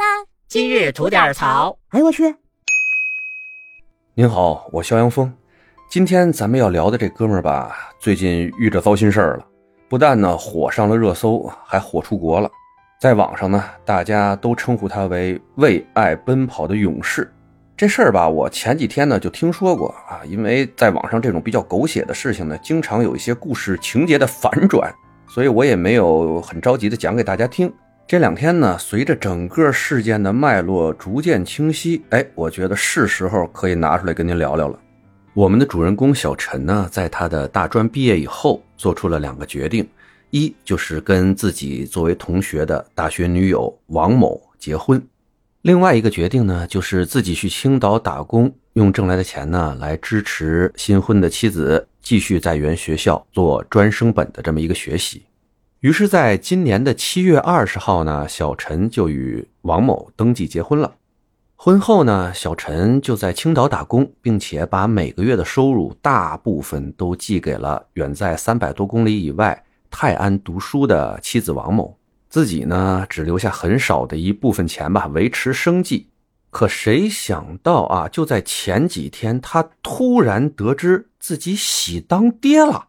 啦！今日吐点槽。哎呦我去！您好，我肖阳峰。今天咱们要聊的这哥们儿吧，最近遇着糟心事儿了。不但呢火上了热搜，还火出国了。在网上呢，大家都称呼他为为爱奔跑的勇士。这事儿吧，我前几天呢就听说过啊，因为在网上这种比较狗血的事情呢，经常有一些故事情节的反转，所以我也没有很着急的讲给大家听。这两天呢，随着整个事件的脉络逐渐清晰，哎，我觉得是时候可以拿出来跟您聊聊了。我们的主人公小陈呢，在他的大专毕业以后，做出了两个决定：一就是跟自己作为同学的大学女友王某结婚；另外一个决定呢，就是自己去青岛打工，用挣来的钱呢，来支持新婚的妻子继续在原学校做专升本的这么一个学习。于是，在今年的七月二十号呢，小陈就与王某登记结婚了。婚后呢，小陈就在青岛打工，并且把每个月的收入大部分都寄给了远在三百多公里以外泰安读书的妻子王某，自己呢只留下很少的一部分钱吧，维持生计。可谁想到啊，就在前几天，他突然得知自己喜当爹了。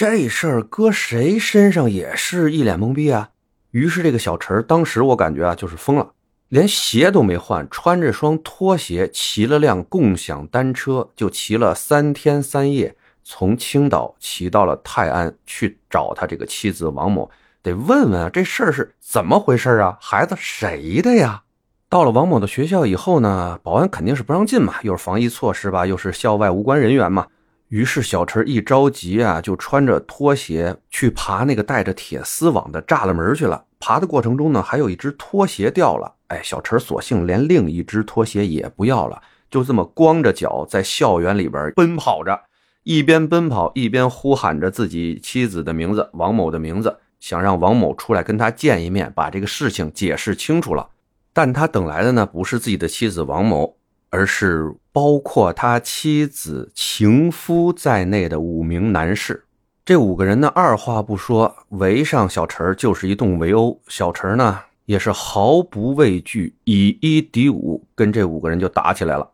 这事儿搁谁身上也是一脸懵逼啊！于是这个小陈当时我感觉啊，就是疯了，连鞋都没换，穿着双拖鞋，骑了辆共享单车，就骑了三天三夜，从青岛骑到了泰安去找他这个妻子王某，得问问啊，这事儿是怎么回事啊？孩子谁的呀？到了王某的学校以后呢，保安肯定是不让进嘛，又是防疫措施吧，又是校外无关人员嘛。于是小陈一着急啊，就穿着拖鞋去爬那个带着铁丝网的栅栏门去了。爬的过程中呢，还有一只拖鞋掉了。哎，小陈索性连另一只拖鞋也不要了，就这么光着脚在校园里边奔跑着，一边奔跑一边呼喊着自己妻子的名字王某的名字，想让王某出来跟他见一面，把这个事情解释清楚了。但他等来的呢，不是自己的妻子王某。而是包括他妻子、情夫在内的五名男士。这五个人呢，二话不说围上小陈就是一顿围殴。小陈呢，也是毫不畏惧，以一敌五，跟这五个人就打起来了。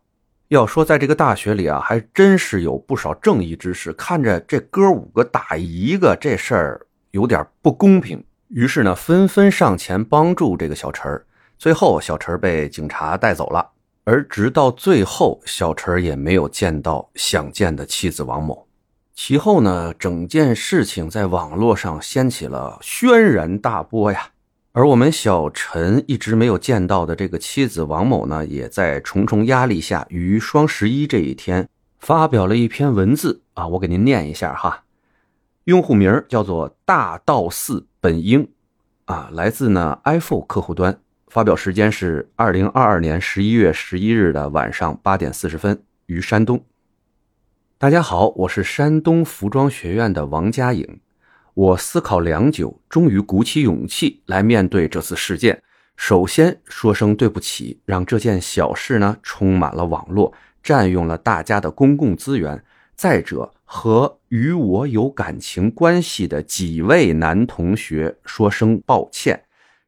要说在这个大学里啊，还真是有不少正义之士。看着这哥五个打一个，这事儿有点不公平，于是呢，纷纷上前帮助这个小陈最后，小陈被警察带走了。而直到最后，小陈也没有见到想见的妻子王某。其后呢，整件事情在网络上掀起了轩然大波呀。而我们小陈一直没有见到的这个妻子王某呢，也在重重压力下，于双十一这一天发表了一篇文字啊，我给您念一下哈。用户名叫做大道寺本英，啊，来自呢 iPhone 客户端。发表时间是二零二二年十一月十一日的晚上八点四十分，于山东。大家好，我是山东服装学院的王佳颖。我思考良久，终于鼓起勇气来面对这次事件。首先说声对不起，让这件小事呢充满了网络，占用了大家的公共资源。再者，和与我有感情关系的几位男同学说声抱歉。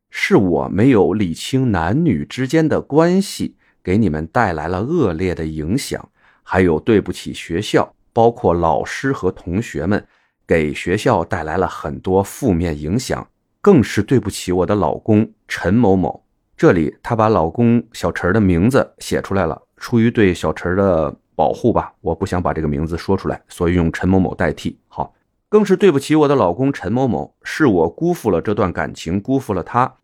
是我没有理清男女之间的关系，给你们带来了恶劣的影响。还有对不起学校，包括老师和同学们，给学校带来了很多负面影响。更是对不起我的老公陈某某。这里他把老公小陈的名字写出来了，出于对小陈的保护吧，我不想把这个名字说出来，所以用陈某某代替。好。更是对不起我的老公陈某某，是我辜负了这段感情，辜负了他。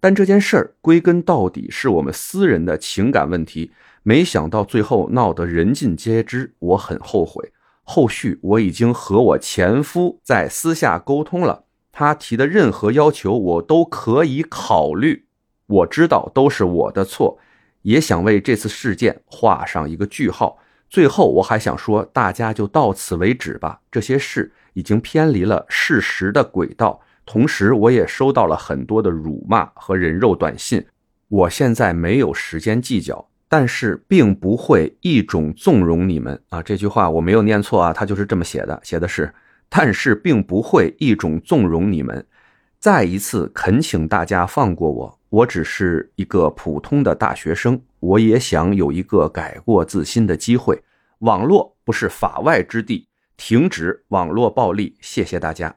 但这件事儿归根到底是我们私人的情感问题，没想到最后闹得人尽皆知，我很后悔。后续我已经和我前夫在私下沟通了，他提的任何要求我都可以考虑。我知道都是我的错，也想为这次事件画上一个句号。最后我还想说，大家就到此为止吧，这些事。已经偏离了事实的轨道，同时我也收到了很多的辱骂和人肉短信。我现在没有时间计较，但是并不会一种纵容你们啊！这句话我没有念错啊，他就是这么写的，写的是，但是并不会一种纵容你们。再一次恳请大家放过我，我只是一个普通的大学生，我也想有一个改过自新的机会。网络不是法外之地，停止网络暴力，谢谢大家。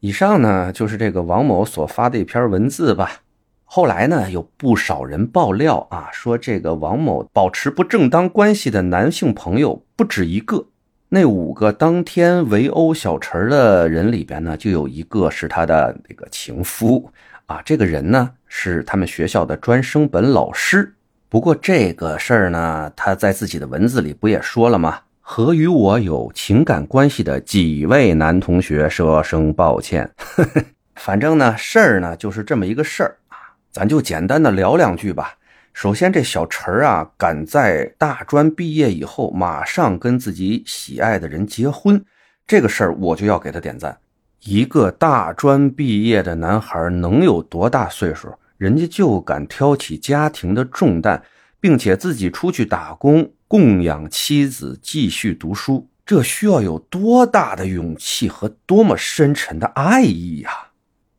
以上呢就是这个王某所发的一篇文字吧。后来呢，有不少人爆料啊，说这个王某保持不正当关系的男性朋友不止一个。那五个当天围殴小陈的人里边呢，就有一个是他的那个情夫啊。这个人呢，是他们学校的专升本老师。不过这个事儿呢，他在自己的文字里不也说了吗？和与我有情感关系的几位男同学说声抱歉。反正呢，事儿呢就是这么一个事儿啊，咱就简单的聊两句吧。首先，这小陈啊，敢在大专毕业以后马上跟自己喜爱的人结婚，这个事儿我就要给他点赞。一个大专毕业的男孩能有多大岁数？人家就敢挑起家庭的重担，并且自己出去打工。供养妻子继续读书，这需要有多大的勇气和多么深沉的爱意呀！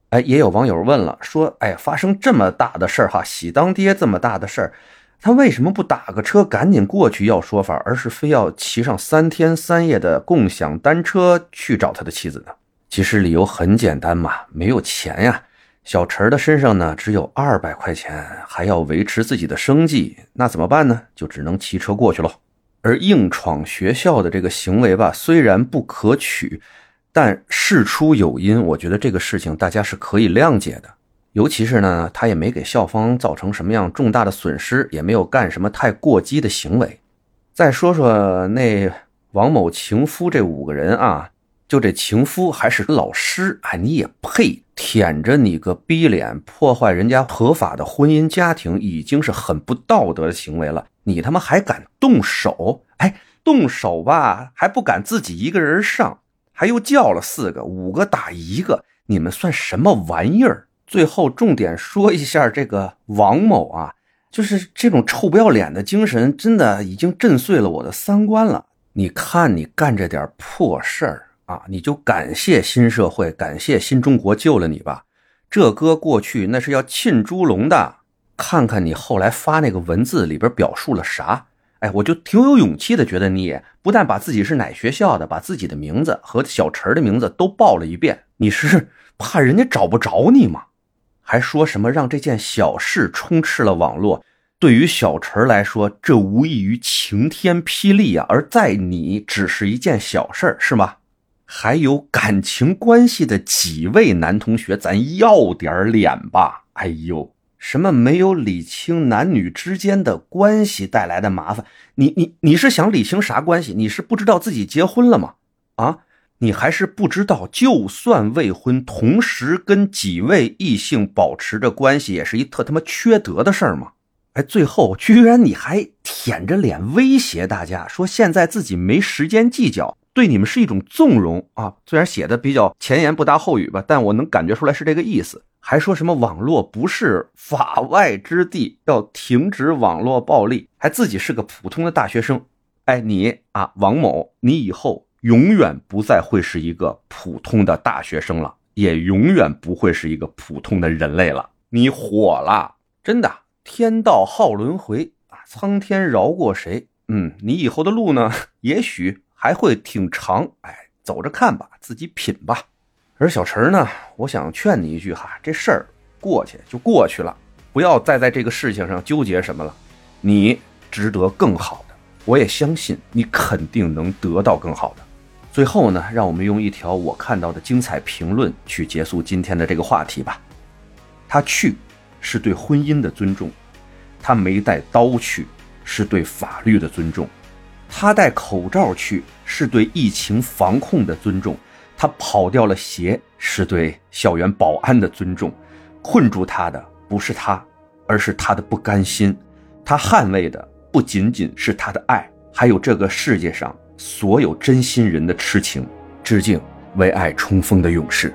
哎，也有网友问了，说：“哎，发生这么大的事儿哈，喜当爹这么大的事儿，他为什么不打个车赶紧过去要说法，而是非要骑上三天三夜的共享单车去找他的妻子呢？”其实理由很简单嘛，没有钱呀。小陈的身上呢只有二百块钱，还要维持自己的生计，那怎么办呢？就只能骑车过去喽。而硬闯学校的这个行为吧，虽然不可取，但事出有因，我觉得这个事情大家是可以谅解的。尤其是呢，他也没给校方造成什么样重大的损失，也没有干什么太过激的行为。再说说那王某情夫这五个人啊。就这情夫还是老师，哎，你也配舔着你个逼脸破坏人家合法的婚姻家庭，已经是很不道德的行为了。你他妈还敢动手？哎，动手吧，还不敢自己一个人上，还又叫了四个，五个打一个，你们算什么玩意儿？最后重点说一下这个王某啊，就是这种臭不要脸的精神，真的已经震碎了我的三观了。你看你干这点破事儿。啊，你就感谢新社会，感谢新中国救了你吧。这搁过去那是要浸猪笼的。看看你后来发那个文字里边表述了啥？哎，我就挺有勇气的，觉得你不但把自己是哪学校的，把自己的名字和小陈的名字都报了一遍。你是 怕人家找不着你吗？还说什么让这件小事充斥了网络？对于小陈来说，这无异于晴天霹雳啊！而在你只是一件小事儿，是吗？还有感情关系的几位男同学，咱要点脸吧！哎呦，什么没有理清男女之间的关系带来的麻烦？你你你是想理清啥关系？你是不知道自己结婚了吗？啊，你还是不知道，就算未婚，同时跟几位异性保持着关系，也是一特他妈缺德的事儿吗？哎，最后居然你还舔着脸威胁大家，说现在自己没时间计较。对你们是一种纵容啊！虽然写的比较前言不搭后语吧，但我能感觉出来是这个意思。还说什么网络不是法外之地，要停止网络暴力，还自己是个普通的大学生。哎，你啊，王某，你以后永远不再会是一个普通的大学生了，也永远不会是一个普通的人类了。你火了，真的！天道好轮回啊，苍天饶过谁？嗯，你以后的路呢？也许。还会挺长，哎，走着看吧，自己品吧。而小陈呢，我想劝你一句哈，这事儿过去就过去了，不要再在这个事情上纠结什么了。你值得更好的，我也相信你肯定能得到更好的。最后呢，让我们用一条我看到的精彩评论去结束今天的这个话题吧。他去是对婚姻的尊重，他没带刀去是对法律的尊重。他戴口罩去是对疫情防控的尊重，他跑掉了鞋是对校园保安的尊重，困住他的不是他，而是他的不甘心，他捍卫的不仅仅是他的爱，还有这个世界上所有真心人的痴情。致敬为爱冲锋的勇士。